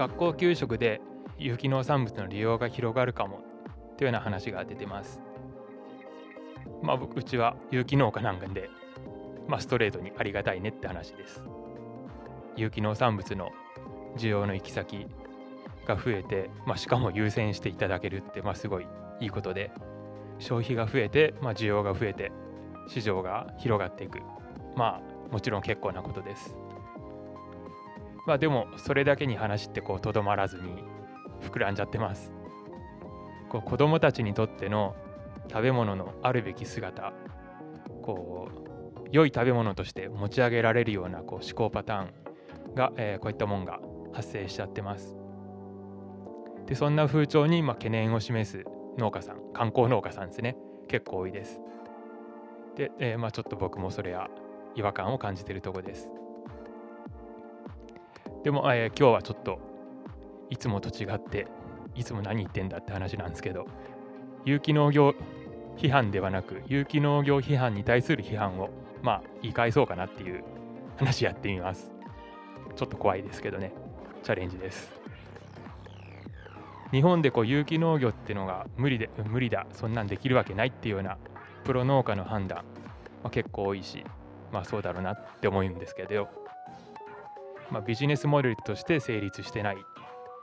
学校給食で有機農産物の利用が広がるかもというような話が出てます。まあ、うちは有機農家なんで、まあ、ストレートにありがたいねって話です。有機農産物の需要の行き先が増えて、まあ、しかも優先していただけるって、まあ、すごいいいことで消費が増えて、まあ、需要が増えて市場が広がっていくまあもちろん結構なことです。まあでもそれだけに話ってこうとどまらずに膨らんじゃってます。こう子どもたちにとっての食べ物のあるべき姿こう良い食べ物として持ち上げられるようなこう思考パターンが、えー、こういったもんが発生しちゃってます。でそんな風潮にまあ懸念を示す農家さん観光農家さんですね結構多いです。で、えー、まあちょっと僕もそれは違和感を感じているところです。でも、えー、今日はちょっといつもと違っていつも何言ってんだって話なんですけど有機農業批判ではなく有機農業批判に対する批判をまあ言い返そうかなっていう話やってみます。ちょっと怖いですけどね。チャレンジです。日本でこう有機農業っていうのが無理で無理だそんなんできるわけないっていうようなプロ農家の判断、まあ、結構多いしまあそうだろうなって思うんですけどまあ、ビジネスモデルとして成立してない、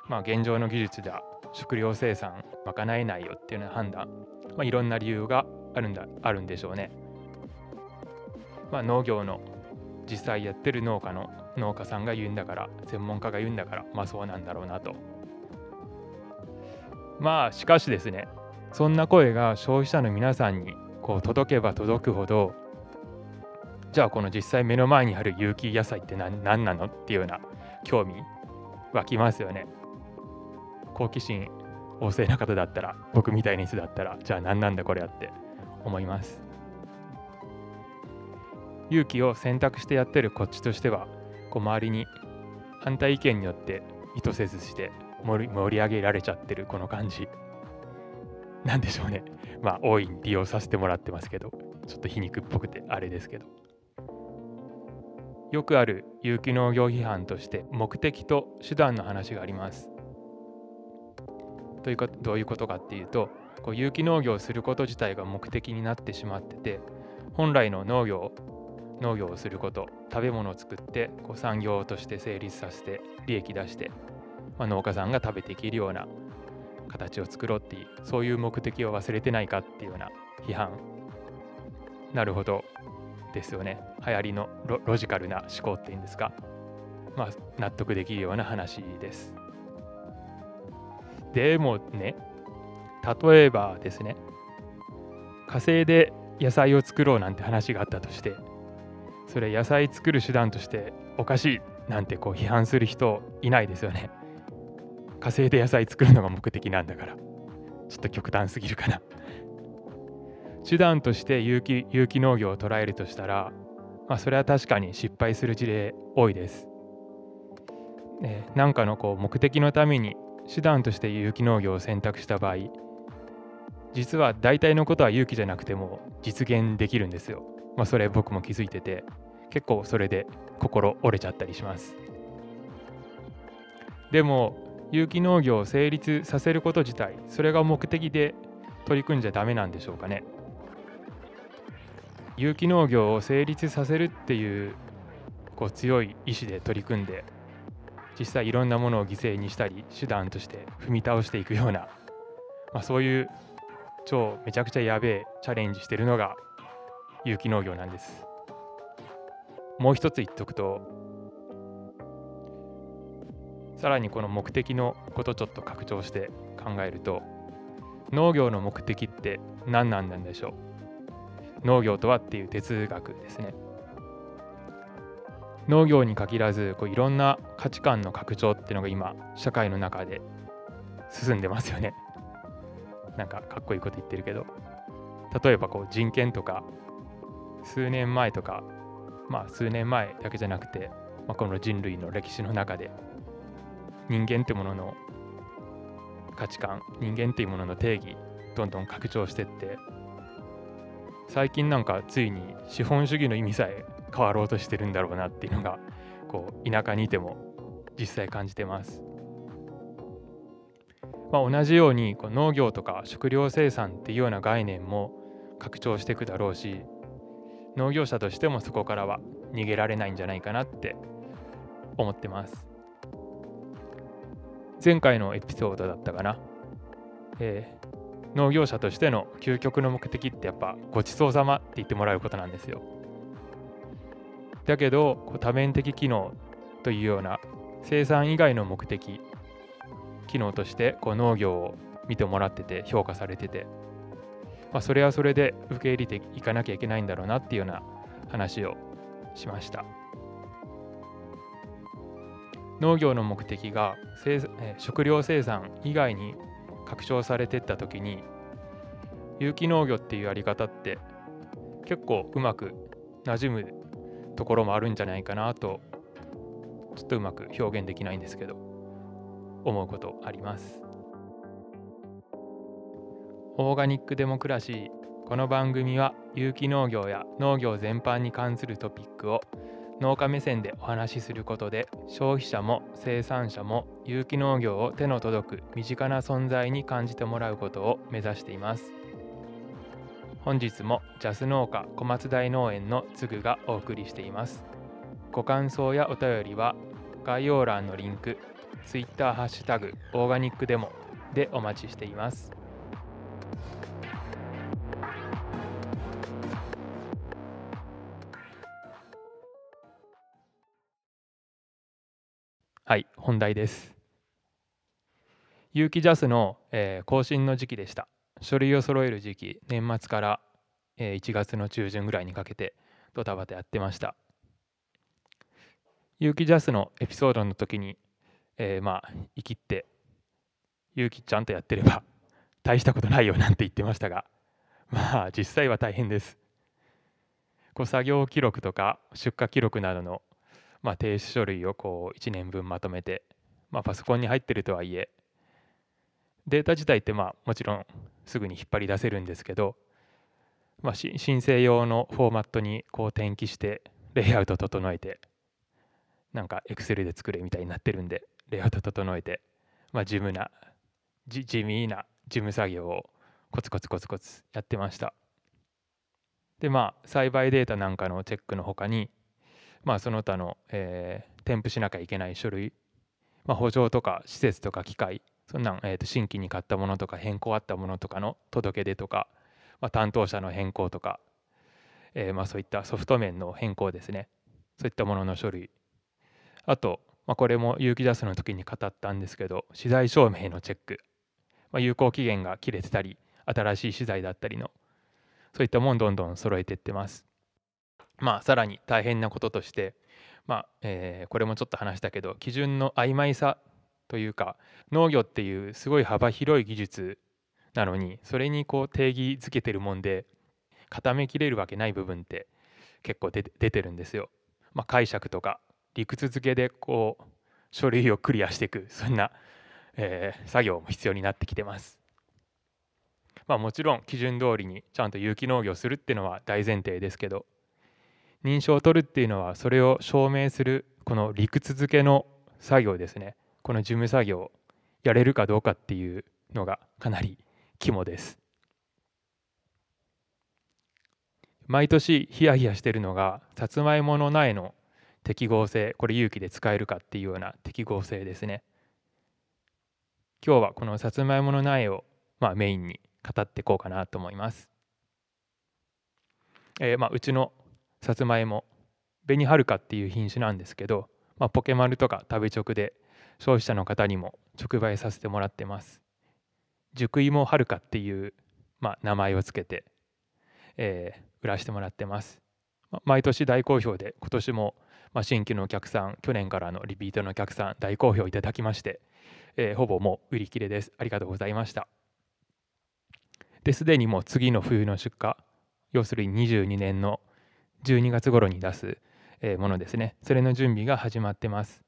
まあ、現状の技術では食料生産賄えないよっていうような判断、まあ、いろんな理由があるんだあるんでしょうね。まあ、農業の実際やってる農家の農家さんが言うんだから専門家が言うんだからまあそうなんだろうなと。まあしかしですねそんな声が消費者の皆さんにこう届けば届くほどじゃあこの実際目の前にある有機野菜って何何なのっていうような興味湧きますよね。好奇心旺盛な方だったら僕みたいな人だったらじゃあ何なんだこれやって思います。勇気を選択してやってるこっちとしてはこう周りに反対意見によって意図せずして盛り上げられちゃってるこの感じなんでしょうねまあ大いに利用させてもらってますけどちょっと皮肉っぽくてあれですけどよくある有機農業批判として目的と手段の話があります。というかどういうことかっていうとこう有機農業をすること自体が目的になってしまってて本来の農業農業をすること食べ物を作ってこう産業として成立させて利益出して、まあ、農家さんが食べていけるような形を作ろうっていうそういう目的を忘れてないかっていうような批判なるほどですよね。流行りのロジカルな思考っていうんですか。まあ納得できるような話です。でもね例えばですね火星で野菜を作ろうなんて話があったとしてそれ野菜作る手段としておかしいなんてこう批判する人いないですよね。火星で野菜作るのが目的なんだから。ちょっと極端すぎるかな。手段として有機有機農業を捉えるとしたら、まあ、それは確かに失敗する事例多いです。ね、なんかのこう目的のために手段として有機農業を選択した場合実は大体のことは有機じゃなくても実現できるんですよ。まあ、それ僕も気づいてて結構それで心折れちゃったりします。でも有機農業を成立させること自体それが目的で取り組んじゃダメなんでしょうかね。有機農業を成立させるっていうこう強い意志で取り組んで実際いろんなものを犠牲にしたり手段として踏み倒していくような、まあ、そういう超めちゃくちゃやべえチャレンジしてるのが有機農業なんです。もう一つ言っとくとさらにこの目的のことちょっと拡張して考えると農業の目的って何なんでしょう？農業とはっていう哲学ですね。農業に限らずこういろんな価値観の拡張っていうのが今社会の中で進んでますよね。なんかかっこいいこと言ってるけど例えばこう人権とか数年前とかまあ数年前だけじゃなくて、まあ、この人類の歴史の中で人間ってものの価値観人間っていうものの定義どんどん拡張してって最近なんかついに資本主義の意味さえ変わろうとしてるんだろうなっていうのがこう田舎にいても実際感じてます。まあ、同じようにこう農業とか食料生産っていうような概念も拡張していくだろうし農業者としてもそこからは逃げられないんじゃないかなって思ってます。前回のエピソードだったかな、え、農業者としての究極の目的ってやっぱごちそうさまって言ってもらうことなんですよ。だけどこう多面的機能というような生産以外の目的機能としてこう農業を見てもらってて評価されてて、まあ、それはそれで受け入れていかなきゃいけないんだろうなっていうような話をしました。農業の目的が食料生産以外に拡張されていった時に有機農業っていうやり方って結構うまく馴染むところもあるんじゃないかなとちょっとうまく表現できないんですけど思うことあります。オーガニックデモクラシーこの番組は有機農業や農業全般に関するトピックを農家目線でお話しすることで消費者も生産者も有機農業を手の届く身近な存在に感じてもらうことを目指しています。本日もジャス農家小松大農園のつぐがお送りしています。ご感想やお便りは概要欄のリンク Twitter ハッシュタグオーガニックデモでお待ちしています。本題です。有機ジャスの、えー、更新の時期でした。書類を揃える時期年末から、えー、1月の中旬ぐらいにかけてドタバタやってました。有機ジャスのエピソードの時に、えー、まあ生きって有機ちゃんとやってれば大したことないよなんて言ってましたがまあ実際は大変です。こう作業記録とか出荷記録などの、まあ、提出書類をこう1年分まとめて、まあ、パソコンに入ってるとはいえ。データ自体ってまあもちろんすぐに引っ張り出せるんですけど、まあ、申請用のフォーマットにこう転記してレイアウト整えてなんか Excel で作れみたいになってるんでレイアウト整えて、まあ、地味な地味な事務作業をコツコツコツコツやってました。でまあ栽培データなんかのチェックのほかにまあその他の、えー、添付しなきゃいけない書類、まあ、補助とか施設とか機械そんなん、えー、と新規に買ったものとか変更あったものとかの届け出とか、まあ、担当者の変更とか、えー、まあそういったソフト面の変更ですね。そういったものの書類。あと、まあ、これも有機ジャスの時に語ったんですけど資材証明のチェック、まあ、有効期限が切れてたり新しい資材だったりのそういったもんどんどん揃えていってます。まあさらに大変なこととしてまあえー、これもちょっと話したけど基準の曖昧さというか農業っていうすごい幅広い技術なのにそれにこう定義づけてるもんで固めきれるわけない部分って結構出てるんですよ。まあ、解釈とか理屈付けでこう書類をクリアしていくそんな、えー、作業も必要になってきてます。まあ、もちろん基準通りにちゃんと有機農業するっていうのは大前提ですけど認証を取るっていうのはそれを証明するこの理屈付けの作業ですね。この事務作業やれるかどうかっていうのがかなり肝です。毎年ヒヤヒヤしてるのがさつまいもの苗の適合性これ有機で使えるかっていうような適合性ですね。今日はこのさつまいもの苗を、まあ、メインに語っていこうかなと思います、えー、まあ、うちのさつまいも紅はるかっていう品種なんですけど、まあ、ポケマルとか食べ直で消費者の方にも直売させてもらってます。熟芋はるかっていう、まあ、名前をつけて、えー、売らせてもらってます。毎年大好評で今年もまあ、新規のお客さん去年からのリピートのお客さん大好評いただきまして、えー、ほぼもう売り切れです。ありがとうございました。ですでにもう次の冬の出荷要するに22年の12月頃に出すものですね。それの準備が始まってます。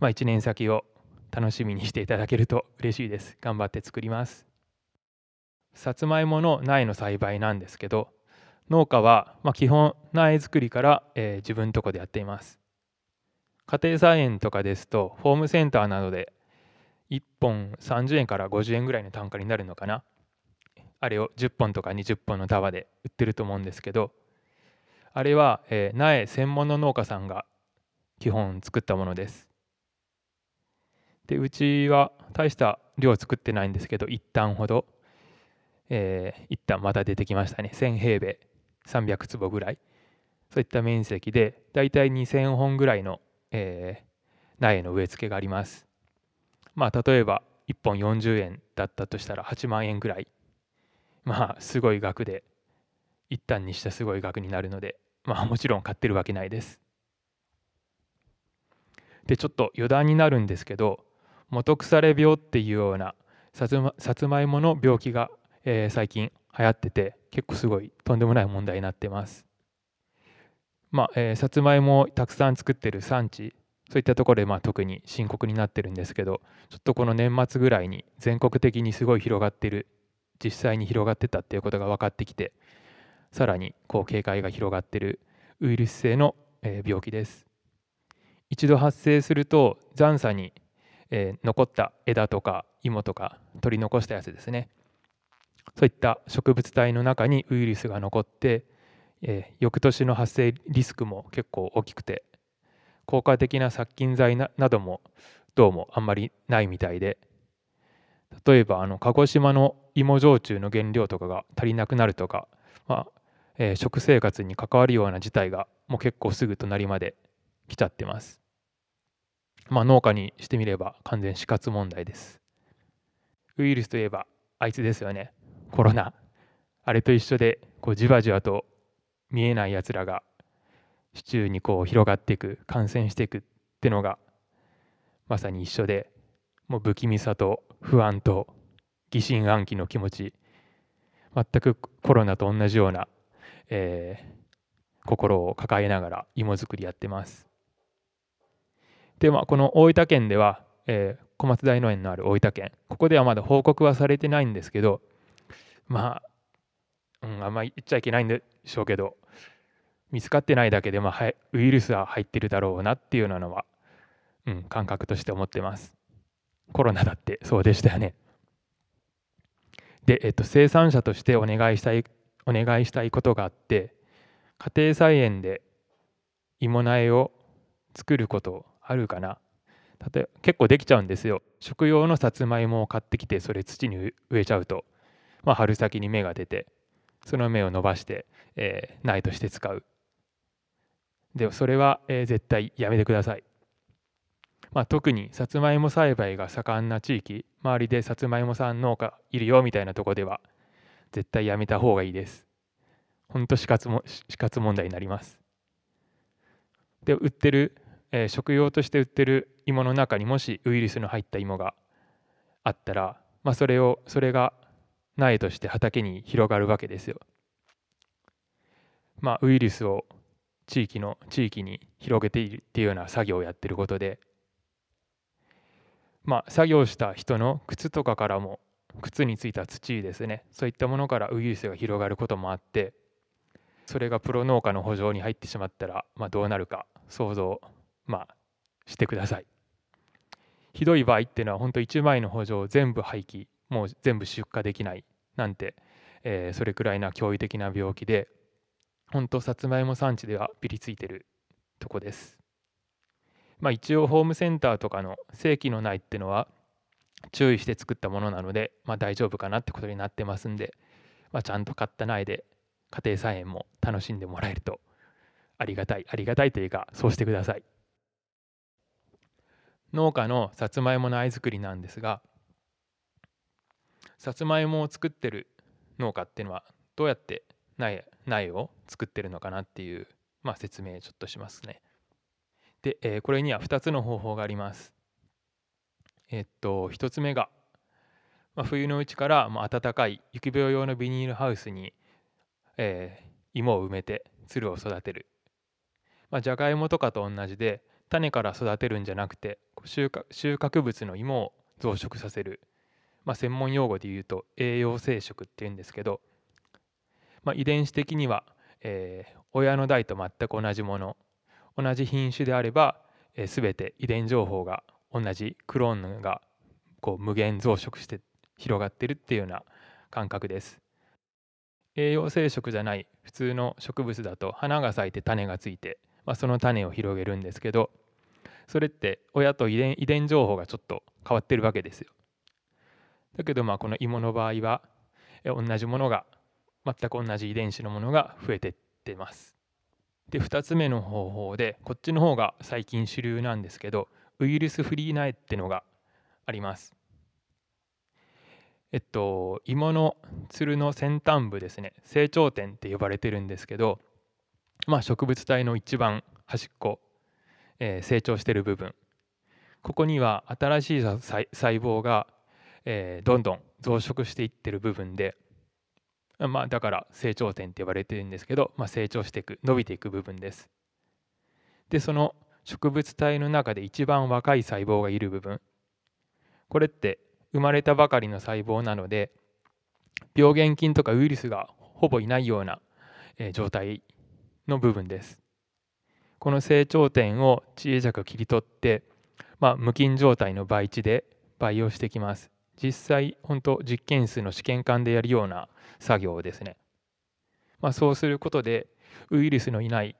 まあ1年先を楽しみにしていただけると嬉しいです。頑張って作ります。さつまいもの苗の栽培なんですけど農家は、まあ、基本苗作りから、えー、自分とこでやっています。家庭菜園とかですとホームセンターなどで1本30円から50円ぐらいの単価になるのかな。あれを10本とか20本の束で売ってると思うんですけどあれは、えー、苗専門の農家さんが基本作ったものです。でうちは大した量作ってないんですけど一旦ほど、えー、一旦また出てきましたね。1000平米300坪ぐらい。そういった面積でだいたい2000本ぐらいの、えー、苗の植え付けがあります。まあ例えば1本40円だったとしたら8万円ぐらい。まあすごい額で一旦にしたすごい額になるのでまあ もちろん買ってるわけないです。でちょっと余談になるんですけど元腐れ病っていうようなさつまさつまいもの病気が、えー、最近流行ってて結構すごいとんでもない問題になってます。まあ、えー、さつまいもをたくさん作ってる産地そういったところでまあ特に深刻になってるんですけどちょっとこの年末ぐらいに全国的にすごい広がってる実際に広がってたっていうことが分かってきてさらにこう警戒が広がっているウイルス性の病気です。一度発生すると残差に残った枝とか芋とか取り残したやつですね。そういった植物体の中にウイルスが残って翌年の発生リスクも結構大きくて効果的な殺菌剤などもどうもあんまりないみたいで例えばあの鹿児島の芋焼酎の原料とかが足りなくなるとか、まあえー、食生活に関わるような事態がもう結構すぐ隣まで来ちゃってます。まあ農家にしてみれば完全死活問題です。ウイルスといえばあいつですよねコロナ。あれと一緒でこうじわじわと見えないやつらが市中にこう広がっていく感染していくってのがまさに一緒でもう不気味さと不安と疑心暗鬼の気持ち全くコロナと同じような、えー、心を抱えながら芋作りやってます。でまあこの大分県では、えー、小松大農園のある大分県ここではまだ報告はされてないんですけどまあ、うん、あんまり言っちゃいけないんでしょうけど見つかってないだけで、まあ、ウイルスは入ってるだろうなっていうようなのは、うん、感覚として思ってます。コロナだってそうでしたよね。で、えっと、生産者としてお願いしたいお願いしたいことがあって家庭菜園で芋苗を作ることあるかな。例え結構できちゃうんですよ。食用のさつまいもを買ってきてそれ土に植えちゃうと、まあ、春先に芽が出てその芽を伸ばして、えー、苗として使う。でそれは、えー、絶対やめてください。まあ、特にさつまいも栽培が盛んな地域周りでさつまいもさん農家いるよみたいなとこでは絶対やめた方がいいです。ほんと死活も死活問題になります。で売ってる、えー、食用として売ってる芋の中にもしウイルスの入った芋があったら、まあ、それをそれが苗として畑に広がるわけですよ。まあ、ウイルスを地域の地域に広げているっていうような作業をやってることでまあ作業した人の靴とかからも靴についた土ですねそういったものからウイルスが広がることもあってそれがプロ農家の補助に入ってしまったら、まあ、どうなるか想像、まあ、してください。ひどい場合っていうのは本当1枚の補助を全部廃棄もう全部出荷できないなんて、えー、それくらいな驚異的な病気で本当さつまいも産地ではピリついてるとこです。まあ、一応ホームセンターとかの正規の苗っていうのは注意して作ったものなので、まあ、大丈夫かなってことになってますんで、まあ、ちゃんと買った苗で家庭菜園も楽しんでもらえるとありがたいありがたいというかそうしてください農家のさつまいもの苗作りなんですがさつまいもを作ってる農家っていうのはどうやって苗苗を作ってるのかなっていう、まあ、説明ちょっとしますね。で、えー、これには2つの方法があります。えっと1つ目が、まあ、冬のうちから、まあ、暖かい雪病用のビニールハウスに、えー、芋を埋めてつるを育てる。まあ、じゃがいもとかと同じで種から育てるんじゃなくて収穫収穫物の芋を増殖させる、まあ、専門用語で言うと栄養生殖っていうんですけどまあ、遺伝子的には、えー、親の代と全く同じもの同じ品種であれば、えー、全て遺伝情報が同じクローンがこう無限増殖して広がってるっていうような感覚です。栄養生殖じゃない普通の植物だと花が咲いて種がついて、まあ、その種を広げるんですけどそれって親と遺伝遺伝情報がちょっと変わってるわけですよ。だけどまあこの芋の場合は同じものが全く同じ遺伝子のものが増えてってます。で2つ目の方法でこっちの方が最近主流なんですけどウイルスフリー苗ってのがあります。えっと芋のつるの先端部ですね。成長点って呼ばれてるんですけどまあ植物体の一番端っこ、えー、成長してる部分。ここには新しい細胞が、えー、どんどん増殖していってる部分でまあ、だから成長点って呼ばれてるんですけど、まあ、成長していく伸びていく部分です。でその植物体の中で一番若い細胞がいる部分これって生まれたばかりの細胞なので病原菌とかウイルスがほぼいないような状態の部分です。この成長点を小さく切り取って、まあ、無菌状態の培地で培養してきます。実際本当実験室の試験管でやるような作業ですね。まあ、そうすることでウイルスのいない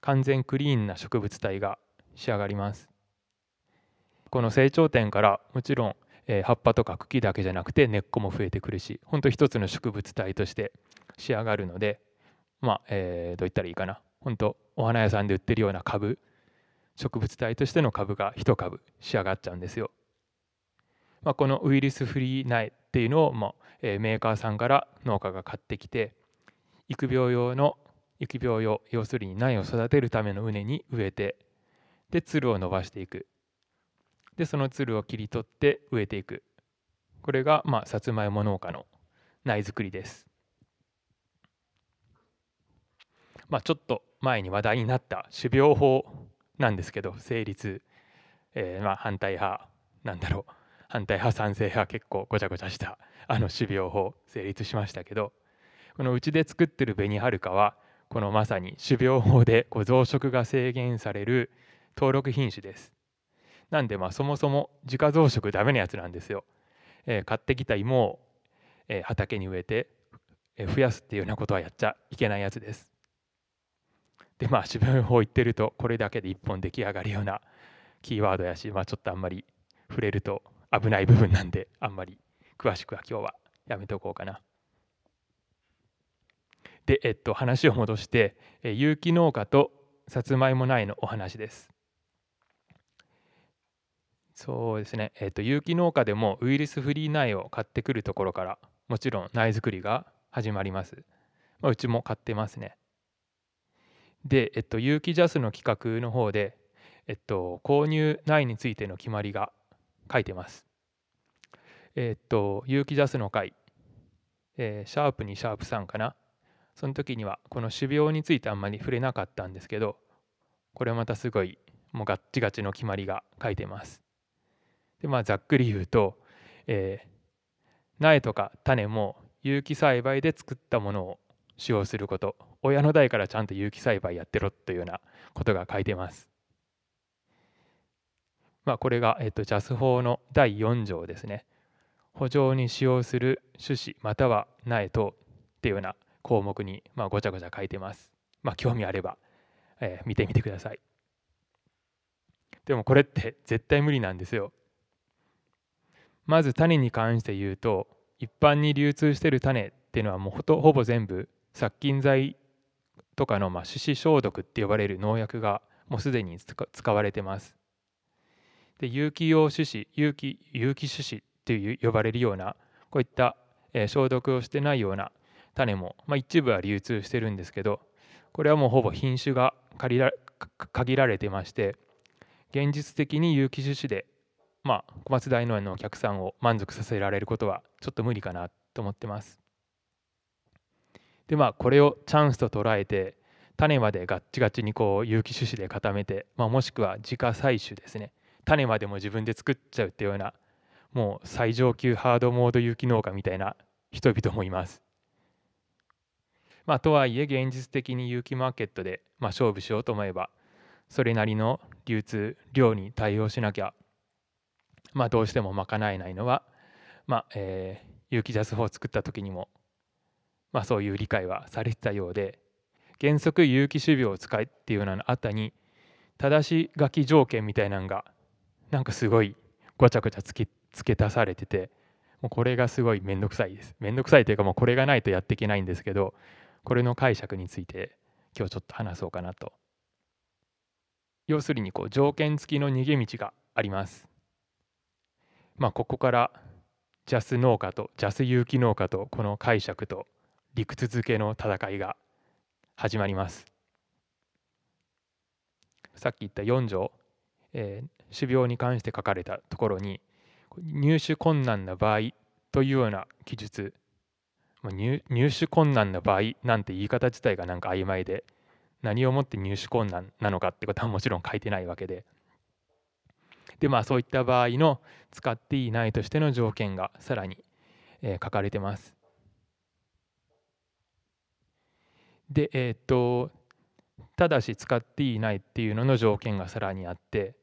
完全クリーンな植物体が仕上がります。この成長点からもちろん、えー、葉っぱとか茎だけじゃなくて根っこも増えてくるし本当一つの植物体として仕上がるのでまあ、えー、どう言ったらいいかな本当お花屋さんで売ってるような株植物体としての株が一株仕上がっちゃうんですよ。まあ、このウイルスフリー苗っていうのを、まあ、メーカーさんから農家が買ってきて育苗用の育苗用要するに苗を育てるための畝に植えてでつるを伸ばしていく。でそのつるを切り取って植えていく。これが、まあ、さつまいも農家の苗作りです。まあ、ちょっと前に話題になった種苗法なんですけど成立、えー、まあ反対派なんだろう。反対派賛成派結構ごちゃごちゃしたあの種苗法成立しましたけどこのうちで作ってる紅はるかはこのまさに種苗法でこう増殖が制限される登録品種です。なんでまあそもそも自家増殖ダメなやつなんですよ。えー、買ってきた芋を、えー、畑に植えて、えー、増やすっていうようなことはやっちゃいけないやつです。でまあ種苗法言ってるとこれだけで一本出来上がるようなキーワードやし、まあ、ちょっとあんまり触れると危ない部分なんであんまり詳しくは今日はやめておこうかな。で、えっと、話を戻して、有機農家とさつまいも苗のお話です。そうですね、えっと、有機農家でもウイルスフリー苗を買ってくるところからもちろん苗作りが始まります。まあ、うちも買ってますね。で、えっと、有機ジャスの企画の方で、えっと、購入苗についての決まりが書いてます。えー、っと、有機ジャスの回、えー、シャープ2、シャープ3かな。その時には、この種苗についてあんまり触れなかったんですけど、これまたすごい、もうガッチガチの決まりが書いてます。で、まあ、ざっくり言うと、えー、苗とか種も有機栽培で作ったものを使用すること、親の代からちゃんと有機栽培やってろというようなことが書いてます。まあ、これが、えっと、ジャス法の第4条ですね。補助に使用する種子または苗等っていうような項目に、まあ、ごちゃごちゃ書いてます。まあ、興味あれば、えー、見てみてください。でもこれって絶対無理なんですよ。まず種に関して言うと一般に流通してる種っていうのはもうほぼ全部殺菌剤とかのまあ種子消毒って呼ばれる農薬がもうすでに使われてます。で有機用種子有機有機種子っていう呼ばれるようなこういった、え、消毒をしてないような種も、まあ、一部は流通してるんですけどこれはもうほぼ品種が限ら限られてまして現実的に有機種子で、まあ、小松大農園のお客さんを満足させられることはちょっと無理かなと思ってます。でまあこれをチャンスと捉えて種までガッチガチにこう有機種子で固めて、まあ、もしくは自家採取ですね種までも自分で作っちゃうっていうようなもう最上級ハードモード有機農家みたいな人々もいます。まあ、とはいえ現実的に有機マーケットで、まあ、勝負しようと思えばそれなりの流通量に対応しなきゃまあ、どうしても賄えないのは、まあえー、有機ジャス法を作った時にも、まあ、そういう理解はされてたようで原則有機種苗を使いっていうようなのの後に正し書き条件みたいなのがなんかすごいごちゃごちゃつけ付け足されててもうこれがすごい面倒くさいです。面倒くさいというかもうこれがないとやっていけないんですけどこれの解釈について今日ちょっと話そうかなと。要するにこう条件付きの逃げ道があります。まあここからジャス農家とジャス有機農家とこの解釈と理屈付けの戦いが始まります。さっき言った4条、えー、種苗に関して書かれたところに入手困難な場合というような記述入入手困難な場合なんて言い方自体がなんか曖昧で何をもって入手困難なのかってことはもちろん書いてないわけででまあそういった場合の使っていないとしての条件がさらに、えー、書かれてます。でえー、っとただし使っていないっていうのの条件がさらにあって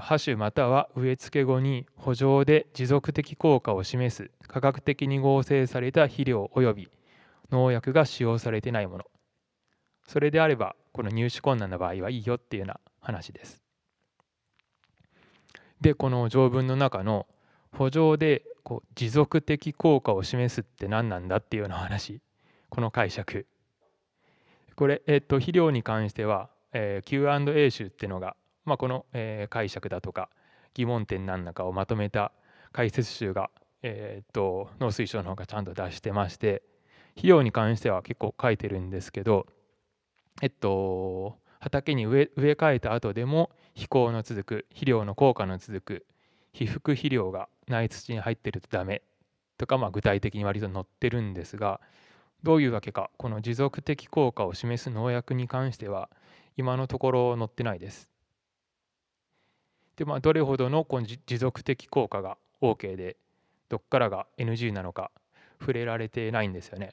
ハ種または植え付け後に補助で持続的効果を示す科学的に合成された肥料及び農薬が使用されてないもの。それであればこの入手困難な場合はいいよっていうような話です。でこの条文の中の補助でこう持続的効果を示すって何なんだっていうような話。この解釈。これ、えっと、肥料に関しては、えー、Q&A 集っていうのがまあ、この、えー、解釈だとか疑問点なんだかをまとめた解説集が、えー、っと農水省の方がちゃんと出してまして費用に関しては結構書いてるんですけどえっと畑に植え植え替えた後でも飛行の続く肥料の効果の続く被覆肥料が内土に入ってるとダメとか、まあ、具体的に割と載ってるんですがどういうわけかこの持続的効果を示す農薬に関しては今のところ載ってないです。でまあどれほどのこの持続的効果が OK でどっからが NG なのか触れられてないんですよね。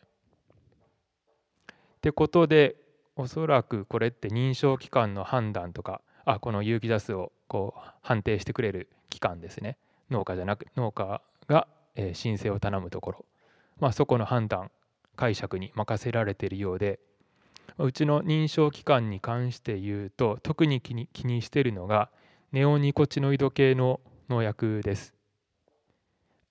ってことでおそらくこれって認証機関の判断とかあこの有機ジャスをこう判定してくれる機関ですね農家じゃなく農家が、え申請を頼むところ、まあ、そこの判断解釈に任せられているようでうちの認証機関に関して言うと特に気に気にしてるのがネオニコチノイド系の農薬です。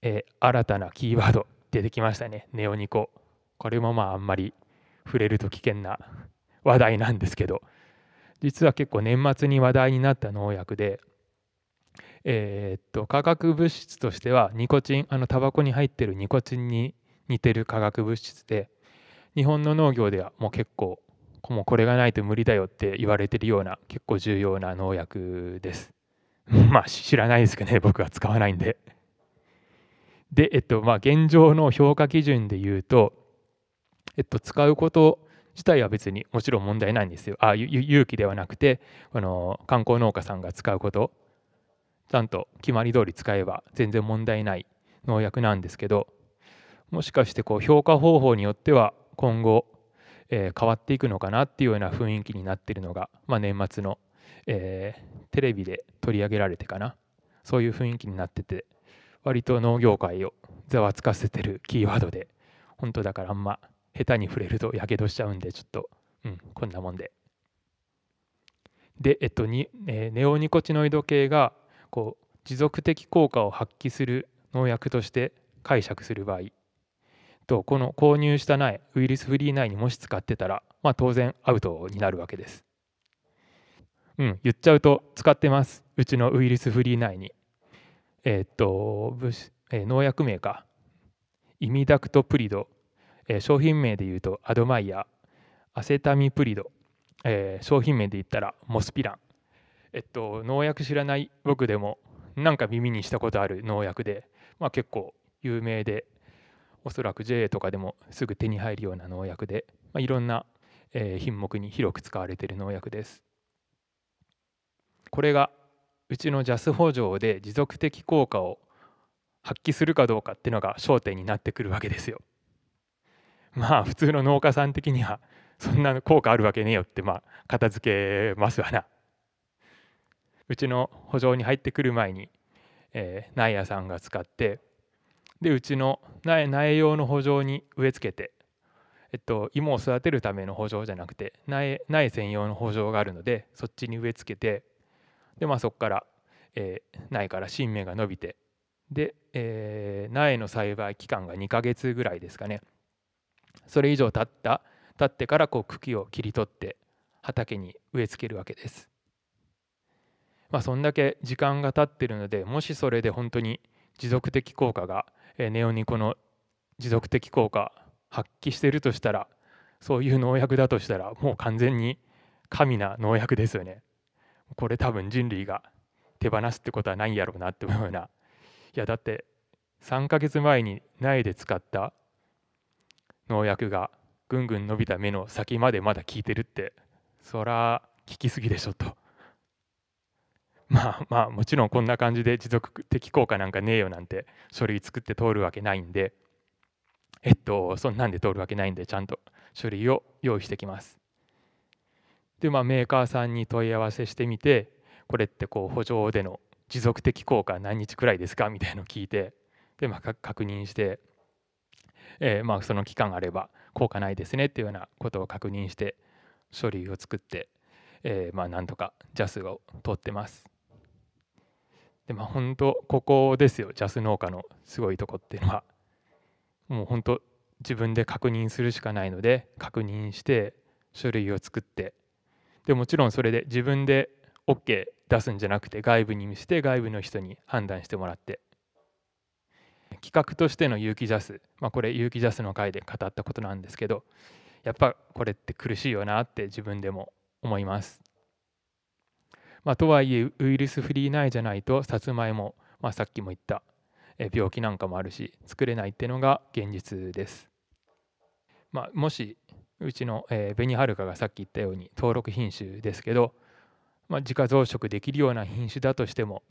えー、新たなキーワード 出てきましたね。ネオニコ。これもまああんまり触れると危険な話題なんですけど、実は結構年末に話題になった農薬で、えー、っと化学物質としてはニコチンあのタバコに入ってるニコチンに似てる化学物質で日本の農業ではもう結構もうこれがないと無理だよって言われてるような結構重要な農薬です。まあ知らないですけどね 僕は使わないんで。でえっとまあ現状の評価基準で言うとえっと使うこと自体は別にもちろん問題ないんですよ。あ勇気ではなくてあの観光農家さんが使うことちゃんと決まり通り使えば全然問題ない農薬なんですけどもしかしてこう評価方法によっては今後えー、変わっていくのかなっていうような雰囲気になっているのが、まあ、年末の、えー、テレビで取り上げられてかなそういう雰囲気になってて割と農業界をざわつかせてるキーワードで本当だからあんま下手に触れるとやけどしちゃうんでちょっと、うん、こんなもんで。で、えっとにえー、ネオニコチノイド系がこう持続的効果を発揮する農薬として解釈する場合とこの購入した苗ウイルスフリー苗にもし使ってたら、まあ、当然アウトになるわけです。うん、言っちゃうと使ってます。うちのウイルスフリー苗に。えー、っと、えー、農薬名か。イミダクトプリド。えー、商品名で言うとアドマイヤ。アセタミプリド。えー、商品名で言ったらモスピラン。えっと、農薬知らない僕でもなんか耳にしたことある農薬で、まあ、結構有名でおそらく JA とかでもすぐ手に入るような農薬で、まあ、いろんな、品目に広く使われている農薬です。これがうちの JAS 補助で持続的効果を発揮するかどうかっていうのが焦点になってくるわけですよ。まあ普通の農家さん的にはそんな効果あるわけねえよってまあ片付けますわな。うちの補助に入ってくる前に、えー、苗屋さんが使ってでうちの苗苗用の補助に植え付けて、えっと、芋を育てるための補助じゃなくて苗苗専用の補助があるのでそっちに植え付けてで、まあ、そこから、えー、苗から新芽が伸びてで、えー、苗の栽培期間が2ヶ月ぐらいですかねそれ以上経った経ってからこう茎を切り取って畑に植え付けるわけです。まあ、そんだけ時間が経ってるのでもしそれで本当に持続的効果が、ネオニコの持続的効果発揮してるとしたらそういう農薬だとしたらもう完全に神な農薬ですよね。これ多分人類が手放すってことはないんやろうなって思うようないやだって3ヶ月前に苗で使った農薬がぐんぐん伸びた目の先までまだ効いてるってそら効きすぎでしょとまあまあもちろんこんな感じで持続的効果なんかねえよなんて書類作って通るわけないんで。えっとそんなんで通るわけないんでちゃんと。書類を用意してきます。でまあメーカーさんに問い合わせしてみてこれってこう補助での持続的効果何日くらいですかみたいのを聞いてでまあ確認してえー、まあ、その期間あれば効果ないですねっていうようなことを確認して書類を作って、えー、まあ、なんとか JAS を通ってます。でまあ本当ここですよ。JAS 農家のすごいとこっていうのは。もう本当自分で確認するしかないので確認して書類を作って。でもちろんそれで自分で OK 出すんじゃなくて外部に見せて外部の人に判断してもらって。企画としての有機ジャス、まあ、これ有機ジャスの回で語ったことなんですけどやっぱこれって苦しいよなって自分でも思います。まあ、とはいえウイルスフリー苗じゃないとさつまいも、まあ、さっきも言った病気なんかもあるし作れないっていうのが現実です。まあ、もしうちの、え、紅はるかがさっき言ったように登録品種ですけど、まあ、自家増殖できるような品種だとしても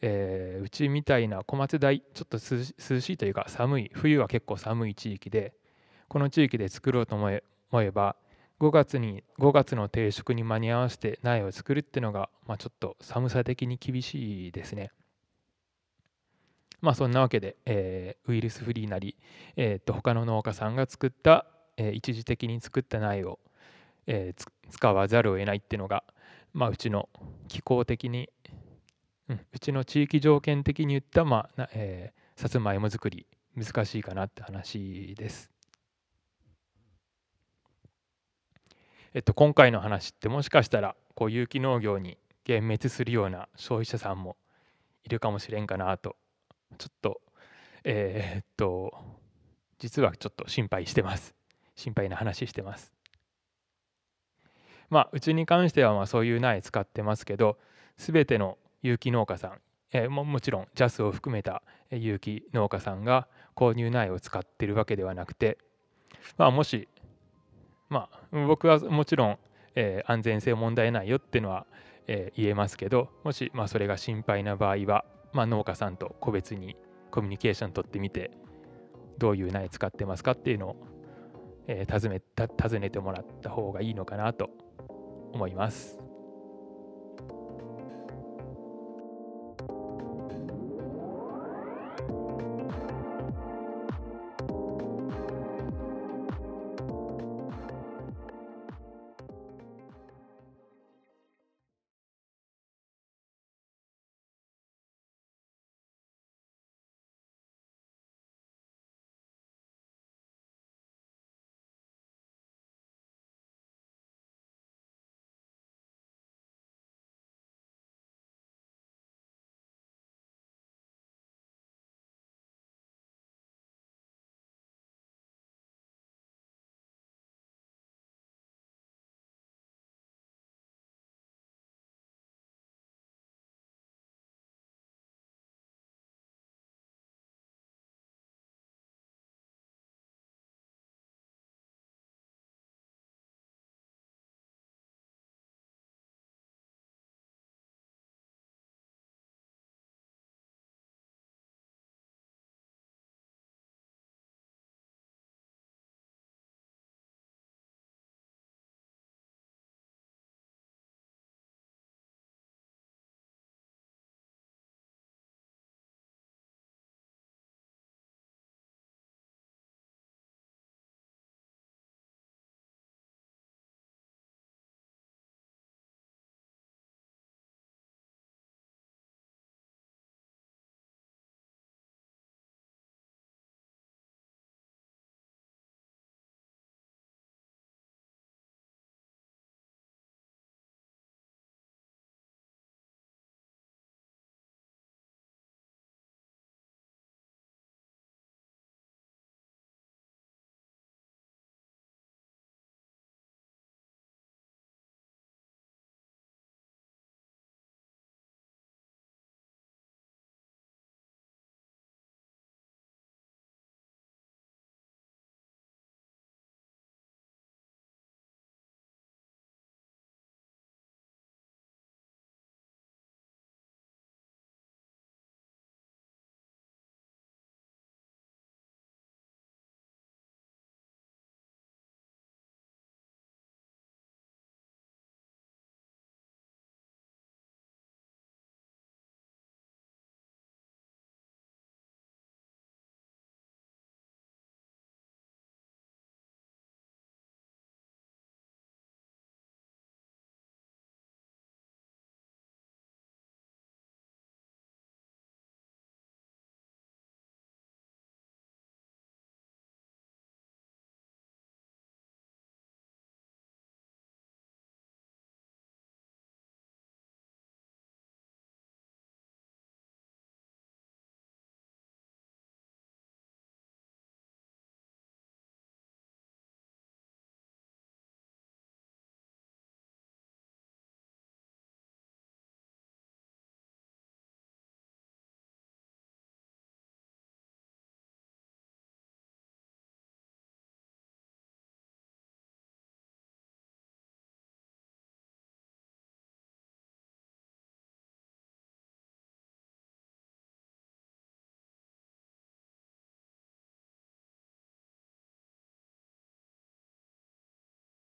えー、うちみたいな小松台ちょっと涼しいというか寒い冬は結構寒い地域でこの地域で作ろうと思え思えば5月に5月の定食に間に合わせて苗を作るっていうのが、まあ、ちょっと寒さ的に厳しいですね。まあそんなわけで、えー、ウイルスフリーなり、えー、と他の農家さんが作った、えー、一時的に作った苗を、えー、使わざるを得ないっていうのが、まあ、うちの気候的にうん、うちの地域条件的に言った、まあえー、さつまいも作り難しいかなって話です。えっと、今回の話ってもしかしたらこう有機農業に幻滅するような消費者さんもいるかもしれんかなとちょっと えー、っと実はちょっと心配してます。心配な話してます。まあうちに関してはまあそういう苗使ってますけど全ての有機農家さん、えー、ももちろん JAS を含めた有機農家さんが購入苗を使ってるわけではなくて、まあ、もし、まあ、僕はもちろん、えー、安全性問題ないよっていうのは、えー、言えますけどもし、まあ、それが心配な場合は、まあ、農家さんと個別にコミュニケーション取ってみてどういう苗使ってますかっていうのを、えー、尋ね尋ねてもらった方がいいのかなと思います。